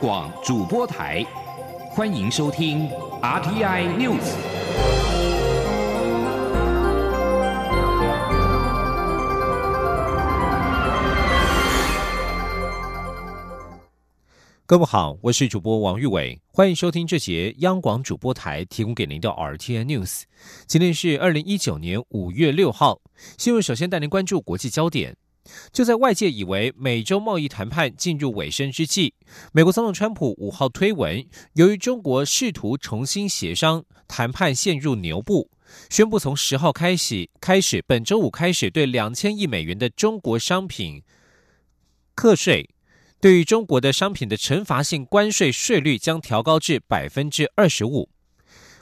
广主播台，欢迎收听 RTI News。各位好，我是主播王玉伟，欢迎收听这节央广主播台提供给您的 RTI News。今天是二零一九年五月六号，新闻首先带您关注国际焦点。就在外界以为美洲贸易谈判进入尾声之际，美国总统川普五号推文，由于中国试图重新协商，谈判陷入牛步，宣布从十号开始，开始本周五开始对两千亿美元的中国商品课税。对于中国的商品的惩罚性关税税率将调高至百分之二十五。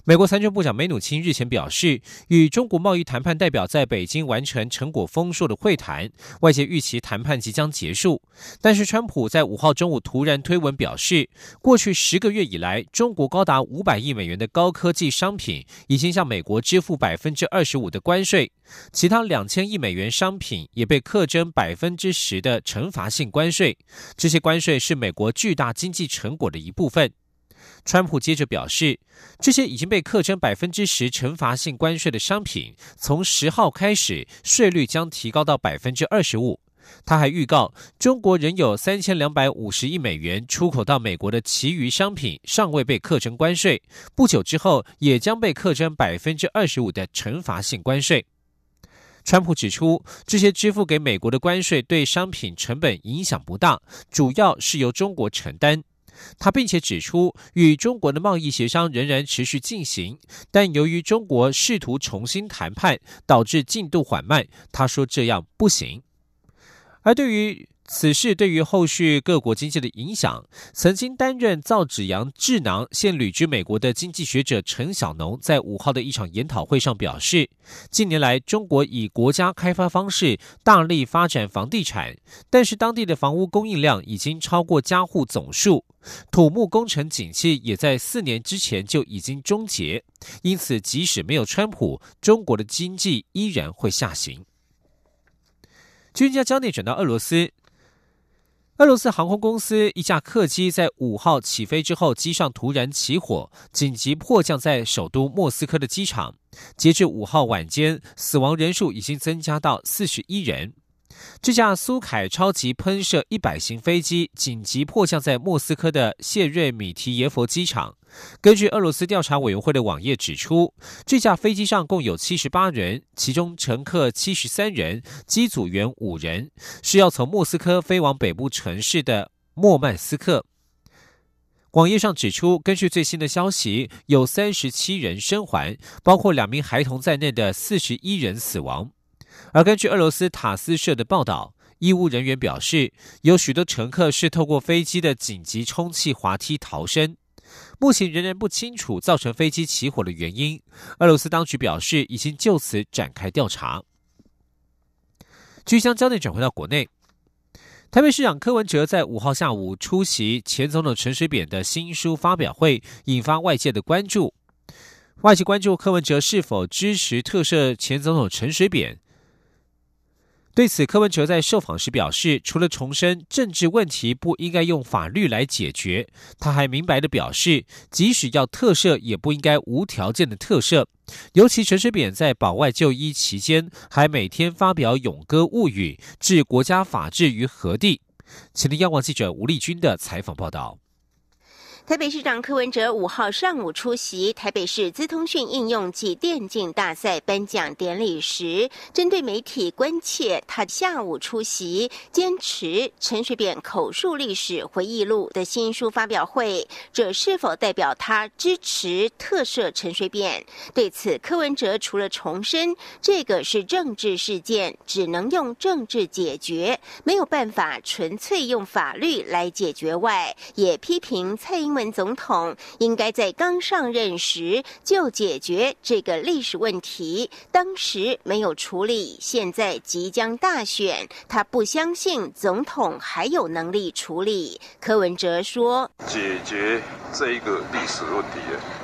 美国财政部长梅努钦日前表示，与中国贸易谈判代表在北京完成成果丰硕的会谈，外界预期谈判即将结束。但是，川普在五号中午突然推文表示，过去十个月以来，中国高达五百亿美元的高科技商品已经向美国支付百分之二十五的关税，其他两千亿美元商品也被课征百分之十的惩罚性关税。这些关税是美国巨大经济成果的一部分。川普接着表示，这些已经被课征百分之十惩罚性关税的商品，从十号开始税率将提高到百分之二十五。他还预告，中国仍有三千两百五十亿美元出口到美国的其余商品尚未被课征关税，不久之后也将被课征百分之二十五的惩罚性关税。川普指出，这些支付给美国的关税对商品成本影响不大，主要是由中国承担。他并且指出，与中国的贸易协商仍然持续进行，但由于中国试图重新谈判，导致进度缓慢。他说这样不行。而对于此事对于后续各国经济的影响，曾经担任造纸洋智囊、现旅居美国的经济学者陈小农在五号的一场研讨会上表示，近年来中国以国家开发方式大力发展房地产，但是当地的房屋供应量已经超过家户总数，土木工程景气也在四年之前就已经终结，因此即使没有川普，中国的经济依然会下行。军家焦点转到俄罗斯。俄罗斯航空公司一架客机在五号起飞之后，机上突然起火，紧急迫降在首都莫斯科的机场。截至五号晚间，死亡人数已经增加到四十一人。这架苏凯超级喷射一百型飞机紧急迫降在莫斯科的谢瑞米提耶佛机场。根据俄罗斯调查委员会的网页指出，这架飞机上共有七十八人，其中乘客七十三人，机组员五人，是要从莫斯科飞往北部城市的莫曼斯克。网页上指出，根据最新的消息，有三十七人生还，包括两名孩童在内的四十一人死亡。而根据俄罗斯塔斯社的报道，医务人员表示，有许多乘客是透过飞机的紧急充气滑梯逃生。目前仍然不清楚造成飞机起火的原因。俄罗斯当局表示，已经就此展开调查。据将焦点转回到国内，台北市长柯文哲在五号下午出席前总统陈水扁的新书发表会，引发外界的关注。外界关注柯文哲是否支持特赦前总统陈水扁。对此，柯文哲在受访时表示，除了重申政治问题不应该用法律来解决，他还明白的表示，即使要特赦，也不应该无条件的特赦。尤其陈水扁在保外就医期间，还每天发表咏歌物语，置国家法治于何地？请听央广记者吴丽君的采访报道。台北市长柯文哲五号上午出席台北市资通讯应用及电竞大赛颁奖典礼时，针对媒体关切他下午出席坚持陈水扁口述历史回忆录的新书发表会，这是否代表他支持特赦陈水扁？对此，柯文哲除了重申这个是政治事件，只能用政治解决，没有办法纯粹用法律来解决外，也批评蔡英。文总统应该在刚上任时就解决这个历史问题，当时没有处理，现在即将大选，他不相信总统还有能力处理。柯文哲说：“解决这一个历史问题，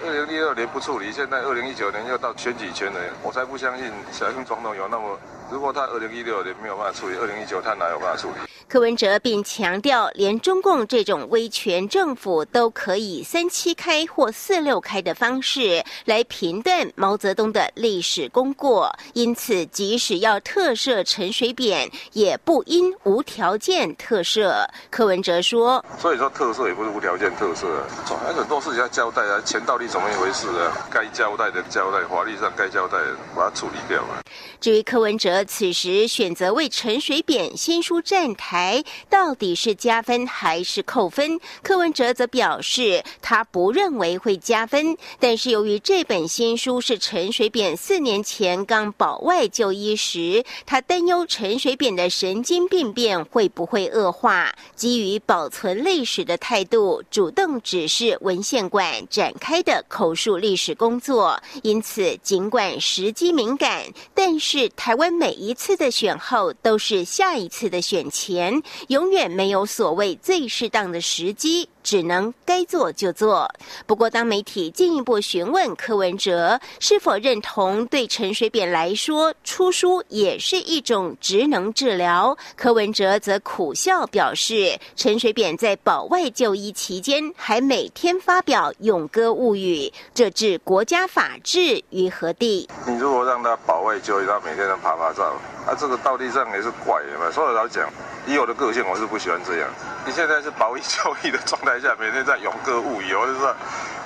二零一二年不处理，现在二零一九年要到选举前了，我才不相信小英总统有那么。如果他二零一六年没有办法处理，二零一九他哪有办法处理？”柯文哲并强调，连中共这种威权政府都可以三七开或四六开的方式来评断毛泽东的历史功过，因此即使要特赦陈水扁，也不应无条件特赦。柯文哲说：“所以说特赦也不是无条件特赦，总很多事情要交代啊，钱到底怎么一回事啊？该交代的交代，法律上该交代的把它处理掉嘛。”至于柯文哲此时选择为陈水扁新书站台，到底是加分还是扣分？柯文哲则表示，他不认为会加分，但是由于这本新书是陈水扁四年前刚保外就医时，他担忧陈水扁的神经病变会不会恶化，基于保存历史的态度，主动指示文献馆展开的口述历史工作。因此，尽管时机敏感，但是台湾每一次的选后都是下一次的选前，永远没有所谓最适当的时机。只能该做就做。不过，当媒体进一步询问柯文哲是否认同对陈水扁来说出书也是一种职能治疗，柯文哲则苦笑表示：陈水扁在保外就医期间还每天发表《咏歌物语》，这置国家法治于何地？你如果让他保外就医，他每天都拍拍照，啊，这个道理上也是怪的嘛。所以老讲，以我的个性，我是不喜欢这样。你现在是保一就一的状态下，每天在勇歌物语，我就是。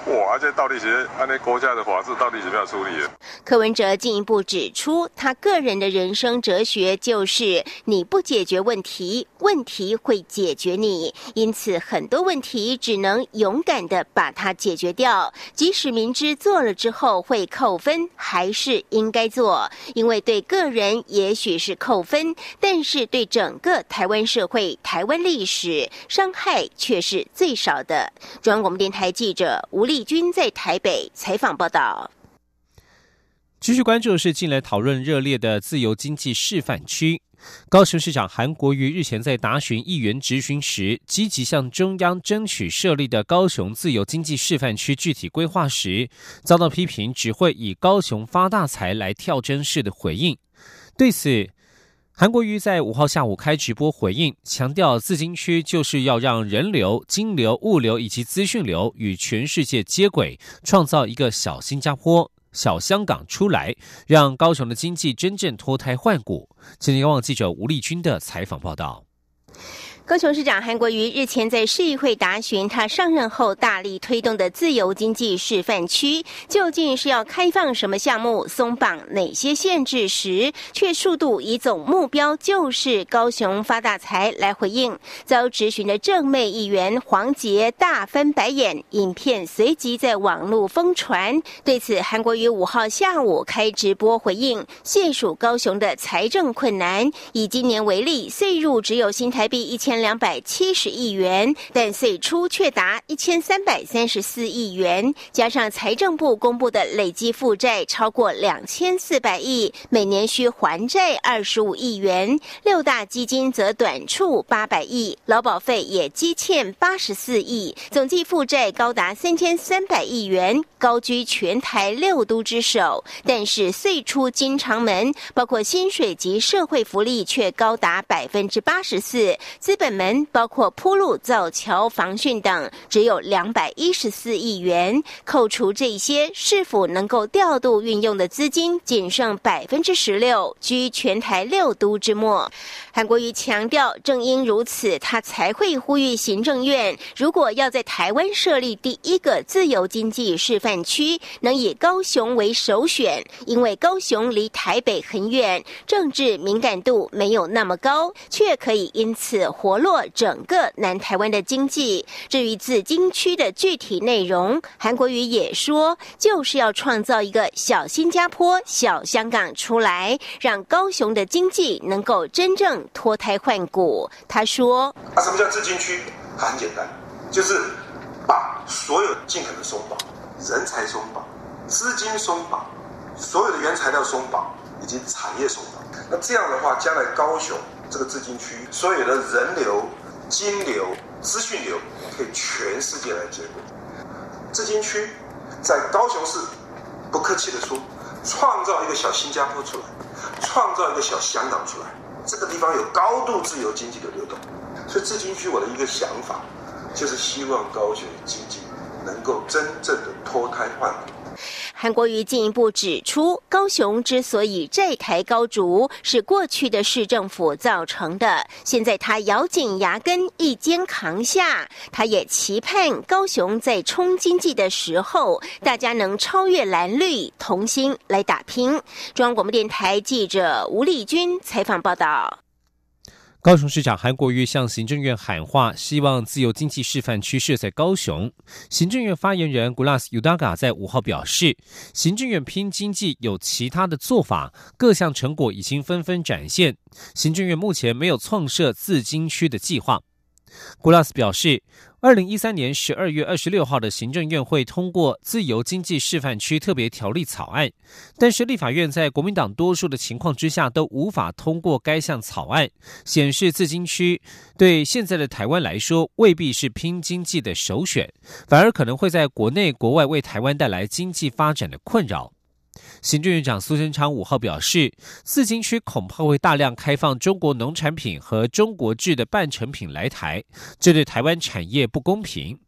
哇！这到底是按那国家的法制到底怎么样处理的？柯文哲进一步指出，他个人的人生哲学就是：你不解决问题，问题会解决你。因此，很多问题只能勇敢的把它解决掉，即使明知做了之后会扣分，还是应该做。因为对个人也许是扣分，但是对整个台湾社会、台湾历史伤害却是最少的。中央广播电台记者吴丽。丽君在台北采访报道。继续关注的是近来讨论热烈的自由经济示范区。高雄市长韩国瑜日前在答询议员质询时，积极向中央争取设立的高雄自由经济示范区具体规划时，遭到批评只会以高雄发大财来跳针式的回应。对此，韩国瑜在五号下午开直播回应，强调自金区就是要让人流、金流、物流以及资讯流与全世界接轨，创造一个小新加坡、小香港出来，让高雄的经济真正脱胎换骨。今天，望记者吴丽君的采访报道。高雄市长韩国瑜日前在市议会答询，他上任后大力推动的自由经济示范区，究竟是要开放什么项目、松绑哪些限制时，却数度以总目标就是高雄发大财来回应，遭质询的正妹议员黄杰大翻白眼，影片随即在网络疯传。对此，韩国瑜五号下午开直播回应，现属高雄的财政困难，以今年为例，税入只有新台币一千。两百七十亿元，但岁出却达一千三百三十四亿元，加上财政部公布的累计负债超过两千四百亿，每年需还债二十五亿元。六大基金则短处八百亿，劳保费也积欠八十四亿，总计负债高达三千三百亿元，高居全台六都之首。但是岁出经常门，包括薪水及社会福利却高达百分之八十四，资本。门包括铺路、造桥、防汛等，只有两百一十四亿元。扣除这些，是否能够调度运用的资金仅剩百分之十六，居全台六都之末。韩国瑜强调，正因如此，他才会呼吁行政院，如果要在台湾设立第一个自由经济示范区，能以高雄为首选，因为高雄离台北很远，政治敏感度没有那么高，却可以因此活。落整个南台湾的经济。至于紫金区的具体内容，韩国瑜也说，就是要创造一个小新加坡、小香港出来，让高雄的经济能够真正脱胎换骨。他说：“，什么叫紫金区？很简单，就是把所有尽可能松绑，人才松绑，资金松绑，所有的原材料松绑，以及产业松绑。那这样的话，将来高雄。”这个资金区所有的人流、金流、资讯流可以全世界来接轨。资金区在高雄市，不客气的说，创造一个小新加坡出来，创造一个小香港出来。这个地方有高度自由经济的流动，所以自金区我的一个想法，就是希望高雄经济能够真正的脱胎换骨。韩国瑜进一步指出，高雄之所以债台高筑，是过去的市政府造成的。现在他咬紧牙根，一肩扛下。他也期盼高雄在冲经济的时候，大家能超越蓝绿，同心来打拼。中央广播电台记者吴丽君采访报道。高雄市长韩国瑜向行政院喊话，希望自由经济示范区设在高雄。行政院发言人 Gulas Udaga 在五号表示，行政院拼经济有其他的做法，各项成果已经纷纷展现。行政院目前没有创设自经区的计划。Gulas 表示。二零一三年十二月二十六号的行政院会通过自由经济示范区特别条例草案，但是立法院在国民党多数的情况之下都无法通过该项草案，显示自经区对现在的台湾来说未必是拼经济的首选，反而可能会在国内国外为台湾带来经济发展的困扰。行政院长苏贞昌五号表示，自经区恐怕会大量开放中国农产品和中国制的半成品来台，这对台湾产业不公平。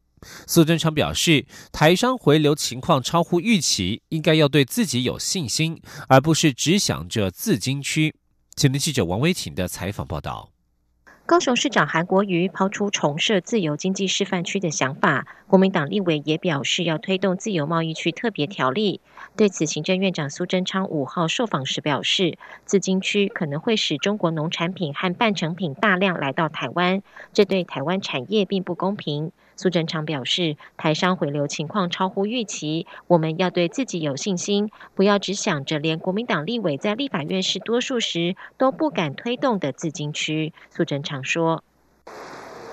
苏贞昌表示，台商回流情况超乎预期，应该要对自己有信心，而不是只想着自经区。前天记者王威婷的采访报道。高雄市长韩国瑜抛出重设自由经济示范区的想法，国民党立委也表示要推动自由贸易区特别条例。对此，行政院长苏贞昌五号受访时表示，自经区可能会使中国农产品和半成品大量来到台湾，这对台湾产业并不公平。苏贞昌表示，台商回流情况超乎预期，我们要对自己有信心，不要只想着连国民党立委在立法院是多数时都不敢推动的自金区。苏贞昌说：“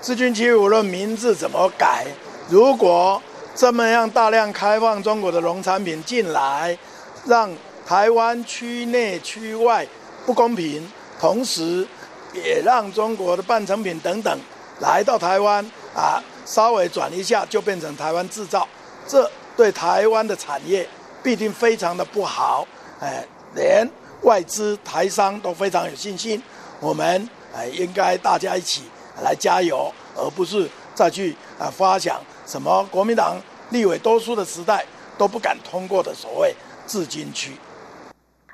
自金区无论名字怎么改，如果这么样大量开放中国的农产品进来，让台湾区内区外不公平，同时也让中国的半成品等等来到台湾啊。”稍微转一下就变成台湾制造，这对台湾的产业必定非常的不好。哎，连外资台商都非常有信心。我们哎应该大家一起来加油，而不是再去啊发想什么国民党立委多数的时代都不敢通过的所谓自金区。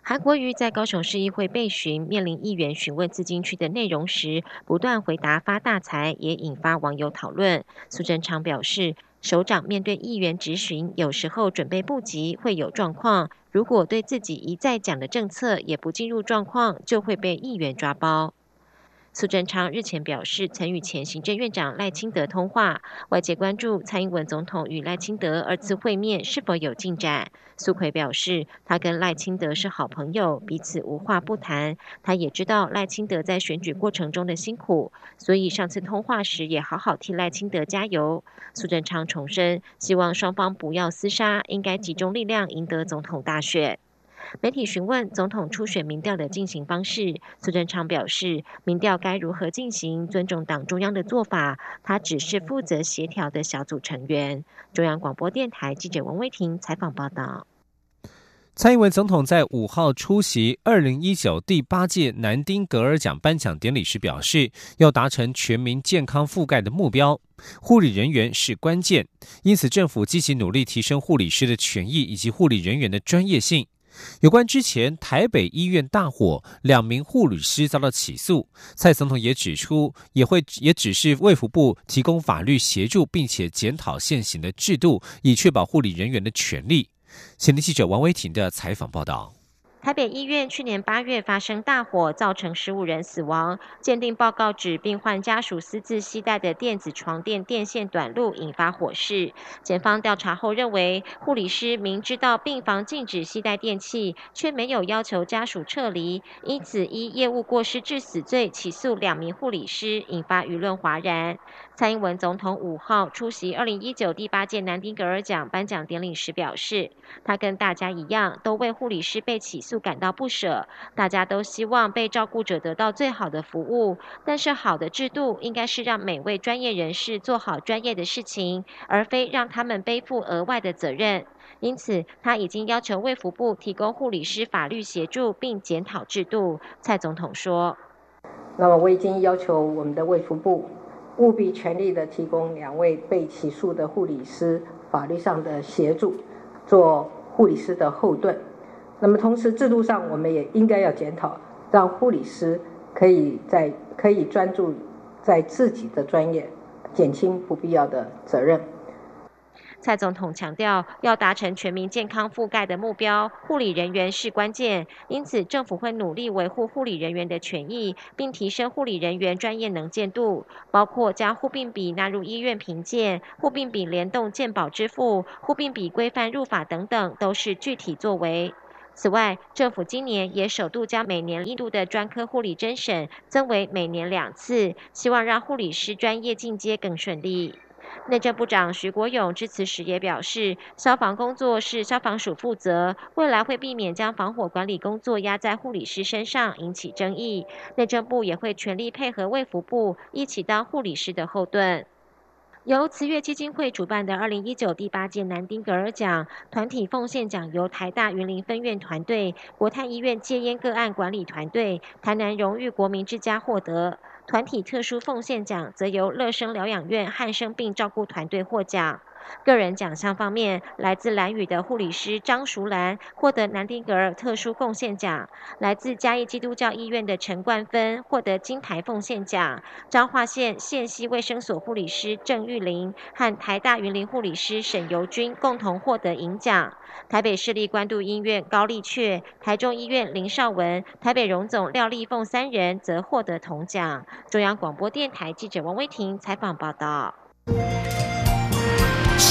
韩国瑜在高雄市议会被询，面临议员询问自金区的内容时，不断回答发大财，也引发网友讨论。苏贞昌表示，首长面对议员质询，有时候准备不及会有状况，如果对自己一再讲的政策也不进入状况，就会被议员抓包。苏贞昌日前表示，曾与前行政院长赖清德通话，外界关注蔡英文总统与赖清德二次会面是否有进展。苏奎表示，他跟赖清德是好朋友，彼此无话不谈。他也知道赖清德在选举过程中的辛苦，所以上次通话时也好好替赖清德加油。苏贞昌重申，希望双方不要厮杀，应该集中力量赢得总统大选。媒体询问总统初选民调的进行方式，苏贞昌表示，民调该如何进行，尊重党中央的做法，他只是负责协调的小组成员。中央广播电台记者王威婷采访报道。蔡英文总统在五号出席二零一九第八届南丁格尔奖颁奖典礼时表示，要达成全民健康覆盖的目标，护理人员是关键，因此政府积极努力提升护理师的权益以及护理人员的专业性。有关之前台北医院大火，两名护理师遭到起诉，蔡总统也指出，也会也只是卫福部提供法律协助，并且检讨现行的制度，以确保护理人员的权利。前天记者王维婷的采访报道。台北医院去年八月发生大火，造成十五人死亡。鉴定报告指，病患家属私自携带的电子床垫电线短路，引发火势。检方调查后认为，护理师明知道病房禁止携带电器，却没有要求家属撤离，因此依业务过失致死罪起诉两名护理师，引发舆论哗然。蔡英文总统五号出席二零一九第八届南丁格尔奖颁奖典礼时表示，他跟大家一样，都为护理师被起诉感到不舍。大家都希望被照顾者得到最好的服务，但是好的制度应该是让每位专业人士做好专业的事情，而非让他们背负额外的责任。因此，他已经要求卫福部提供护理师法律协助，并检讨制度。蔡总统说。那么我已经要求我们的卫福部务必全力的提供两位被起诉的护理师法律上的协助，做护理师的后盾。那么同时制度上，我们也应该要检讨，让护理师可以在可以专注在自己的专业，减轻不必要的责任。蔡总统强调，要达成全民健康覆盖的目标，护理人员是关键。因此，政府会努力维护护理人员的权益，并提升护理人员专业能见度，包括将护病比纳入医院评鉴、护病比联动健保支付、护病比规范入法等等，都是具体作为。此外，政府今年也首度将每年一度的专科护理甄审增为每年两次，希望让护理师专业进阶更顺利。内政部长徐国勇致辞时也表示，消防工作是消防署负责，未来会避免将防火管理工作压在护理师身上，引起争议。内政部也会全力配合卫福部，一起当护理师的后盾。由慈悦基金会主办的二零一九第八届南丁格尔奖团体奉献奖，由台大云林分院团队、国泰医院戒烟个案管理团队、台南荣誉国民之家获得。团体特殊奉献奖则由乐生疗养院汉生病照顾团队获奖。个人奖项方面，来自蓝屿的护理师张淑兰获得南丁格尔特殊贡献奖；来自嘉义基督教医院的陈冠芬获得金牌奉献奖；彰化县县西卫生所护理师郑玉玲和台大云林护理师沈尤君共同获得银奖；台北市立关渡医院高丽雀、台中医院林少文、台北荣总廖丽凤三人则获得铜奖。中央广播电台记者王威婷采访报道。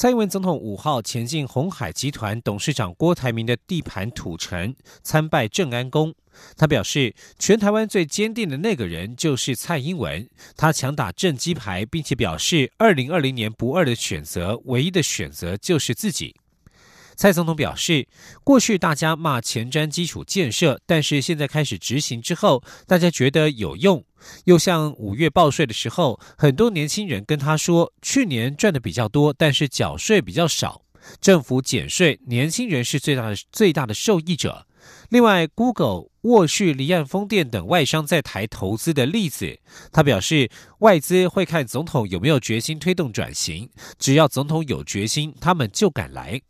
蔡英文总统五号前进红海集团董事长郭台铭的地盘土城参拜正安宫。他表示，全台湾最坚定的那个人就是蔡英文。他强打正基牌，并且表示，二零二零年不二的选择，唯一的选择就是自己。蔡总统表示，过去大家骂前瞻基础建设，但是现在开始执行之后，大家觉得有用。又像五月报税的时候，很多年轻人跟他说，去年赚的比较多，但是缴税比较少。政府减税，年轻人是最大的最大的受益者。另外，Google、沃旭、离岸风电等外商在台投资的例子，他表示，外资会看总统有没有决心推动转型，只要总统有决心，他们就敢来。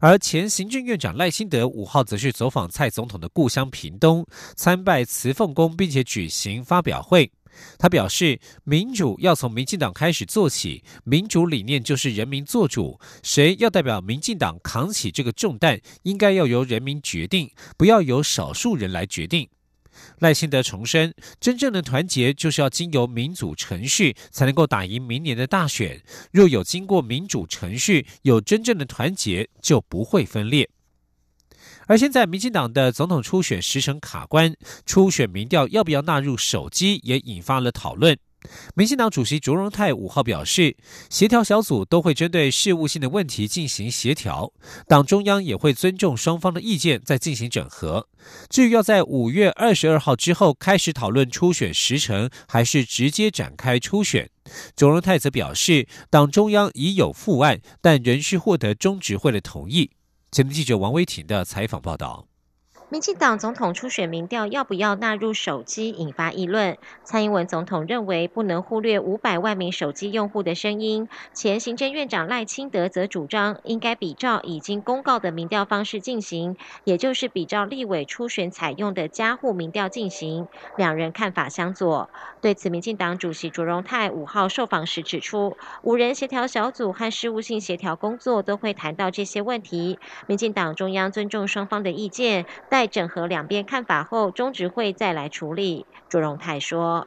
而前行政院长赖清德五号则是走访蔡总统的故乡屏东，参拜慈凤宫，并且举行发表会。他表示，民主要从民进党开始做起，民主理念就是人民做主，谁要代表民进党扛起这个重担，应该要由人民决定，不要由少数人来决定。赖清德重申，真正的团结就是要经由民主程序才能够打赢明年的大选。若有经过民主程序，有真正的团结，就不会分裂。而现在，民进党的总统初选时程卡关，初选民调要不要纳入手机，也引发了讨论。民进党主席卓荣泰五号表示，协调小组都会针对事务性的问题进行协调，党中央也会尊重双方的意见，再进行整合。至于要在五月二十二号之后开始讨论初选时程，还是直接展开初选，卓荣泰则表示，党中央已有复案，但仍需获得中执会的同意。前天记者王威婷的采访报道。民进党总统初选民调要不要纳入手机，引发议论。蔡英文总统认为不能忽略五百万名手机用户的声音。前行政院长赖清德则主张应该比照已经公告的民调方式进行，也就是比照立委初选采用的加户民调进行。两人看法相左。对此，民进党主席卓荣泰五号受访时指出，五人协调小组和事务性协调工作都会谈到这些问题。民进党中央尊重双方的意见。在整合两边看法后，中执会再来处理。朱荣泰说：“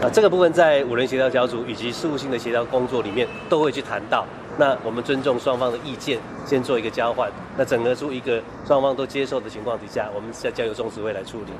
啊，这个部分在五人协调小组以及事务性的协调工作里面都会去谈到。那我们尊重双方的意见，先做一个交换。那整合出一个双方都接受的情况底下，我们再交由中执会来处理。”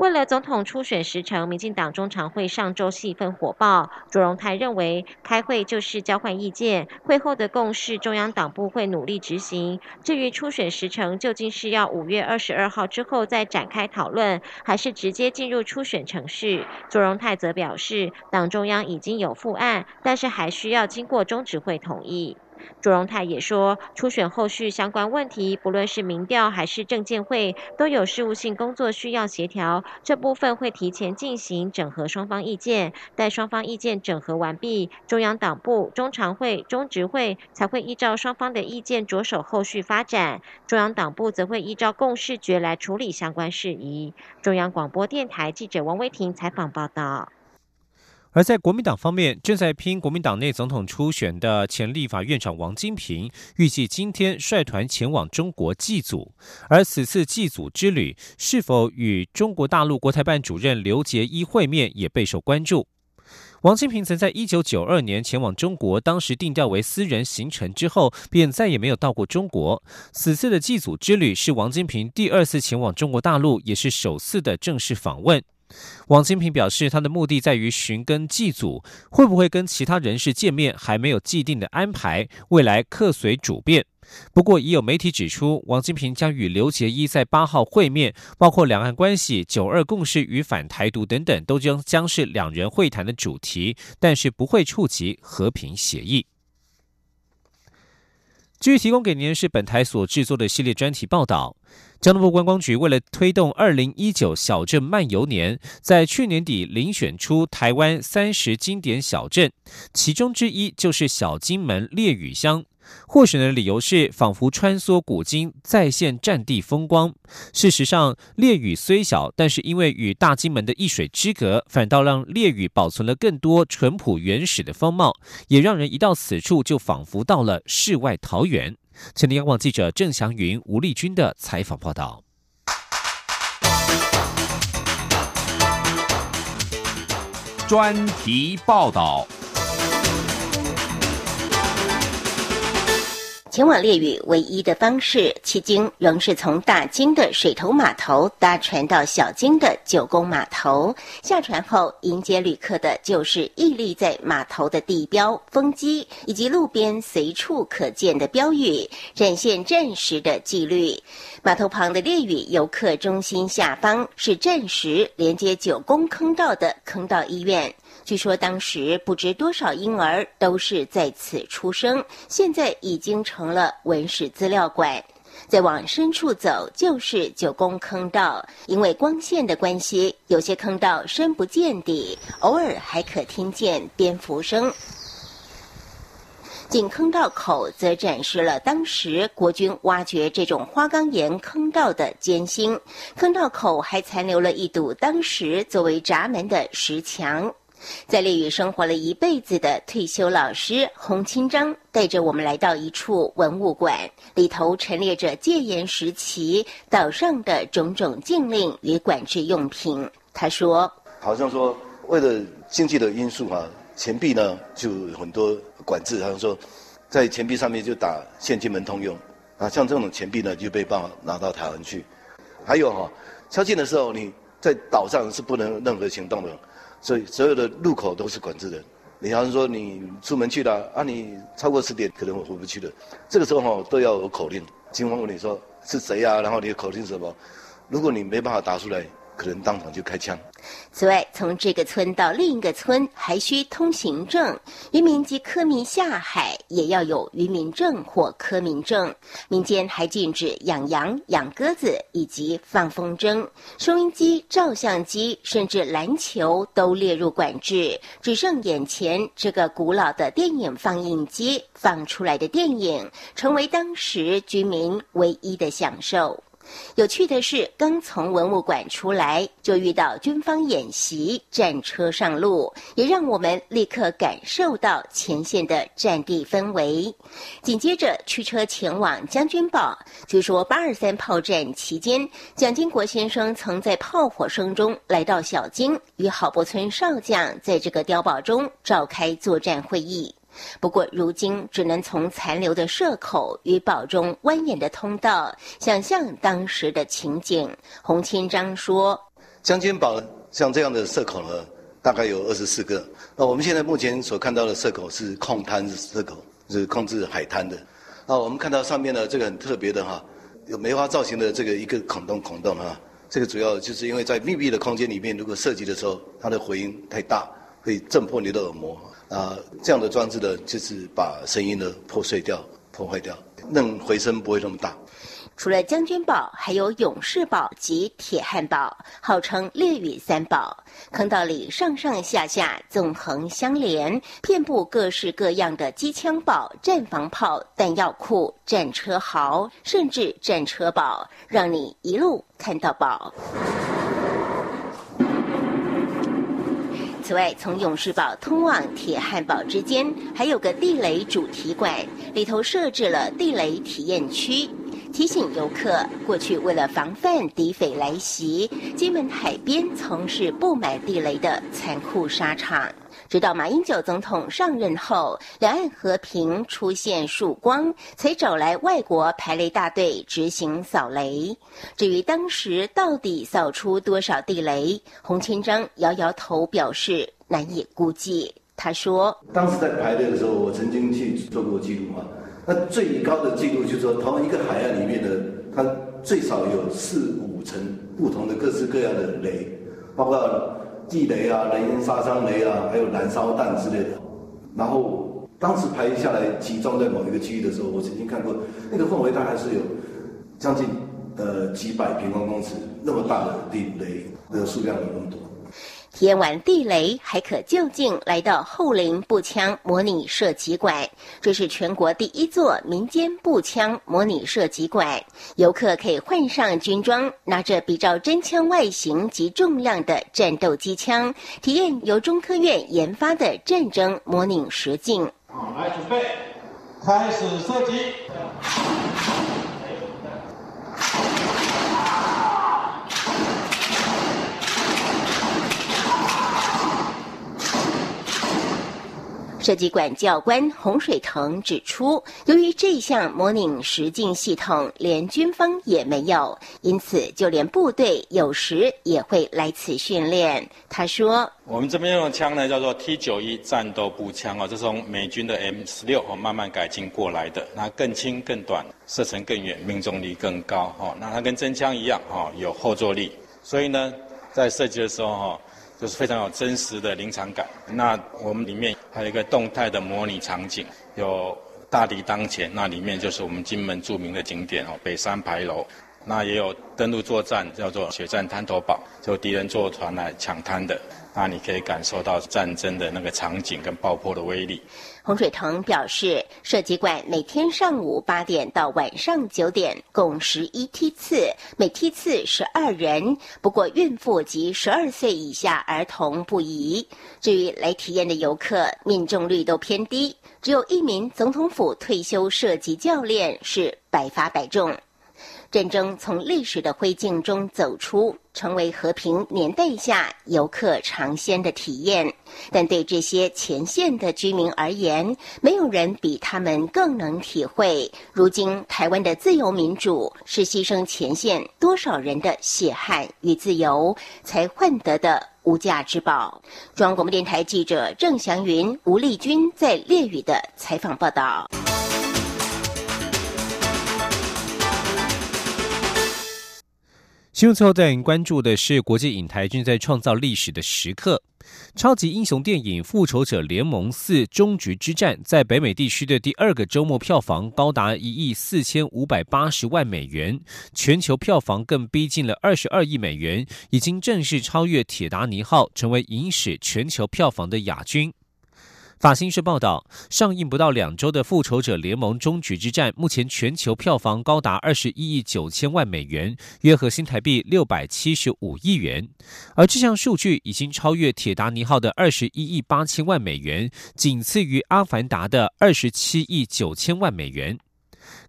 为了总统初选时程，民进党中常会上周气氛火爆。卓荣泰认为，开会就是交换意见，会后的共识中央党部会努力执行。至于初选时程究竟是要五月二十二号之后再展开讨论，还是直接进入初选程序，卓荣泰则表示，党中央已经有复案，但是还需要经过中执会同意。朱荣泰也说，初选后续相关问题，不论是民调还是证监会，都有事务性工作需要协调，这部分会提前进行整合双方意见，待双方意见整合完毕，中央党部、中常会、中执会才会依照双方的意见着手后续发展，中央党部则会依照共识决来处理相关事宜。中央广播电台记者王威婷采访报道。而在国民党方面，正在拼国民党内总统初选的前立法院长王金平，预计今天率团前往中国祭祖。而此次祭祖之旅是否与中国大陆国台办主任刘杰一会面，也备受关注。王金平曾在一九九二年前往中国，当时定调为私人行程之后，便再也没有到过中国。此次的祭祖之旅是王金平第二次前往中国大陆，也是首次的正式访问。王金平表示，他的目的在于寻根祭祖，会不会跟其他人士见面还没有既定的安排，未来客随主便。不过，已有媒体指出，王金平将与刘杰一在八号会面，包括两岸关系、九二共识与反台独等等，都将将是两人会谈的主题，但是不会触及和平协议。继续提供给您是本台所制作的系列专题报道。交通部观光局为了推动二零一九小镇漫游年，在去年底遴选出台湾三十经典小镇，其中之一就是小金门烈屿乡。获选的理由是，仿佛穿梭古今，再现战地风光。事实上，烈屿虽小，但是因为与大金门的一水之隔，反倒让烈屿保存了更多淳朴原始的风貌，也让人一到此处就仿佛到了世外桃源。前天，央广记者郑祥云、吴丽君的采访报道。专题报道。前往烈屿唯一的方式，迄今仍是从大金的水头码头搭船到小金的九宫码头。下船后，迎接旅客的就是屹立在码头的地标、风机，以及路边随处可见的标语，展现战时的纪律。码头旁的烈屿游客中心下方是战时连接九宫坑道的坑道医院。据说当时不知多少婴儿都是在此出生，现在已经成了文史资料馆。再往深处走就是九宫坑道，因为光线的关系，有些坑道深不见底，偶尔还可听见蝙蝠声。进坑道口则展示了当时国军挖掘这种花岗岩坑道的艰辛，坑道口还残留了一堵当时作为闸门的石墙。在烈屿生活了一辈子的退休老师洪清章，带着我们来到一处文物馆，里头陈列着戒严时期岛上的种种禁令与管制用品。他说：“好像说为了经济的因素啊，钱币呢就很多管制，好像说在钱币上面就打现金门通用啊，像这种钱币呢就被办法拿到台湾去。还有哈，宵禁的时候你在岛上是不能任何行动的。”所以所有的路口都是管制的。你要是说你出门去了啊，你超过十点可能我回不去了。这个时候哈都要有口令，警方问你说是谁啊？然后你的口令是什么？如果你没办法答出来。可能当场就开枪。此外，从这个村到另一个村还需通行证，渔民及科民下海也要有渔民证或科民证。民间还禁止养羊、养鸽子以及放风筝、收音机、照相机，甚至篮球都列入管制。只剩眼前这个古老的电影放映机放出来的电影，成为当时居民唯一的享受。有趣的是，刚从文物馆出来，就遇到军方演习，战车上路，也让我们立刻感受到前线的战地氛围。紧接着驱车前往将军堡，据说八二三炮战期间，蒋经国先生曾在炮火声中来到小金，与郝柏村少将在这个碉堡中召开作战会议。不过，如今只能从残留的射口与堡中蜿蜒的通道，想象当时的情景。洪清章说：“将军堡像这样的社口呢，大概有二十四个。那我们现在目前所看到的社口是控滩社口，是控制海滩的。啊，我们看到上面呢，这个很特别的哈，有梅花造型的这个一个孔洞孔洞哈。这个主要就是因为在密闭的空间里面，如果射击的时候，它的回音太大，会震破你的耳膜。啊，这样的装置呢，就是把声音呢破碎掉、破坏掉，让回声不会那么大。除了将军堡，还有勇士堡及铁汉堡，号称烈雨三堡。坑道里上上下下纵横相连，遍布各式各样的机枪堡、战防炮、弹药库、战车壕，甚至战车堡，让你一路看到宝。此外，从勇士堡通往铁汉堡之间，还有个地雷主题馆，里头设置了地雷体验区。提醒游客，过去为了防范敌匪来袭，金门海边曾是布满地雷的残酷沙场。直到马英九总统上任后，两岸和平出现曙光，才找来外国排雷大队执行扫雷。至于当时到底扫出多少地雷，洪千章摇摇头表示难以估计。他说：“当时在排队的时候，我曾经去做过记录嘛。”那最高的记录就是说，同一个海岸里面的，它最少有四五层不同的各式各样的雷，包括地雷啊、雷音杀伤雷啊，还有燃烧弹之类的。然后当时排下来集中在某一个区域的时候，我曾经看过，那个范围大概是有将近呃几百平方公尺那么大的地雷的数量有那么多。体验完地雷，还可就近来到后林步枪模拟射击馆。这是全国第一座民间步枪模拟射击馆。游客可以换上军装，拿着比照真枪外形及重量的战斗机枪，体验由中科院研发的战争模拟实境。好，来准备，开始射击。设计馆教官洪水腾指出，由于这项模拟实境系统连军方也没有，因此就连部队有时也会来此训练。他说：“我们这边用的枪呢，叫做 T 九一战斗步枪哦，这是从美军的 M 十六哦慢慢改进过来的，那更轻更短，射程更远，命中率更高哦。那它跟真枪一样哦，有后坐力，所以呢，在设计的时候哈。”就是非常有真实的临场感。那我们里面还有一个动态的模拟场景，有大敌当前，那里面就是我们金门著名的景点哦，北山牌楼。那也有登陆作战，叫做血战滩头堡，就敌人坐船来抢滩的。那你可以感受到战争的那个场景跟爆破的威力。洪水腾表示，射击馆每天上午八点到晚上九点，共十一梯次，每梯次十二人。不过，孕妇及十二岁以下儿童不宜。至于来体验的游客，命中率都偏低，只有一名总统府退休射击教练是百发百中。战争从历史的灰烬中走出，成为和平年代下游客尝鲜的体验。但对这些前线的居民而言，没有人比他们更能体会，如今台湾的自由民主是牺牲前线多少人的血汗与自由才换得的无价之宝。中央广播电台记者郑祥云、吴丽君在烈屿的采访报道。新闻最后带您关注的是，国际影台正在创造历史的时刻。超级英雄电影《复仇者联盟四：终局之战》在北美地区的第二个周末票房高达一亿四千五百八十万美元，全球票房更逼近了二十二亿美元，已经正式超越《铁达尼号》，成为影史全球票房的亚军。法新社报道，上映不到两周的《复仇者联盟：终局之战》目前全球票房高达二十一亿九千万美元，约合新台币六百七十五亿元。而这项数据已经超越《铁达尼号》的二十一亿八千万美元，仅次于《阿凡达》的二十七亿九千万美元。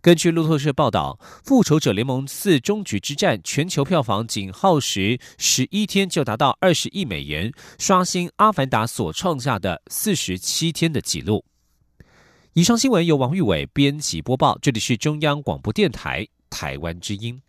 根据路透社报道，《复仇者联盟四：终局之战》全球票房仅耗时十一天就达到二十亿美元，刷新《阿凡达》所创下的四十七天的纪录。以上新闻由王玉伟编辑播报，这里是中央广播电台台湾之音。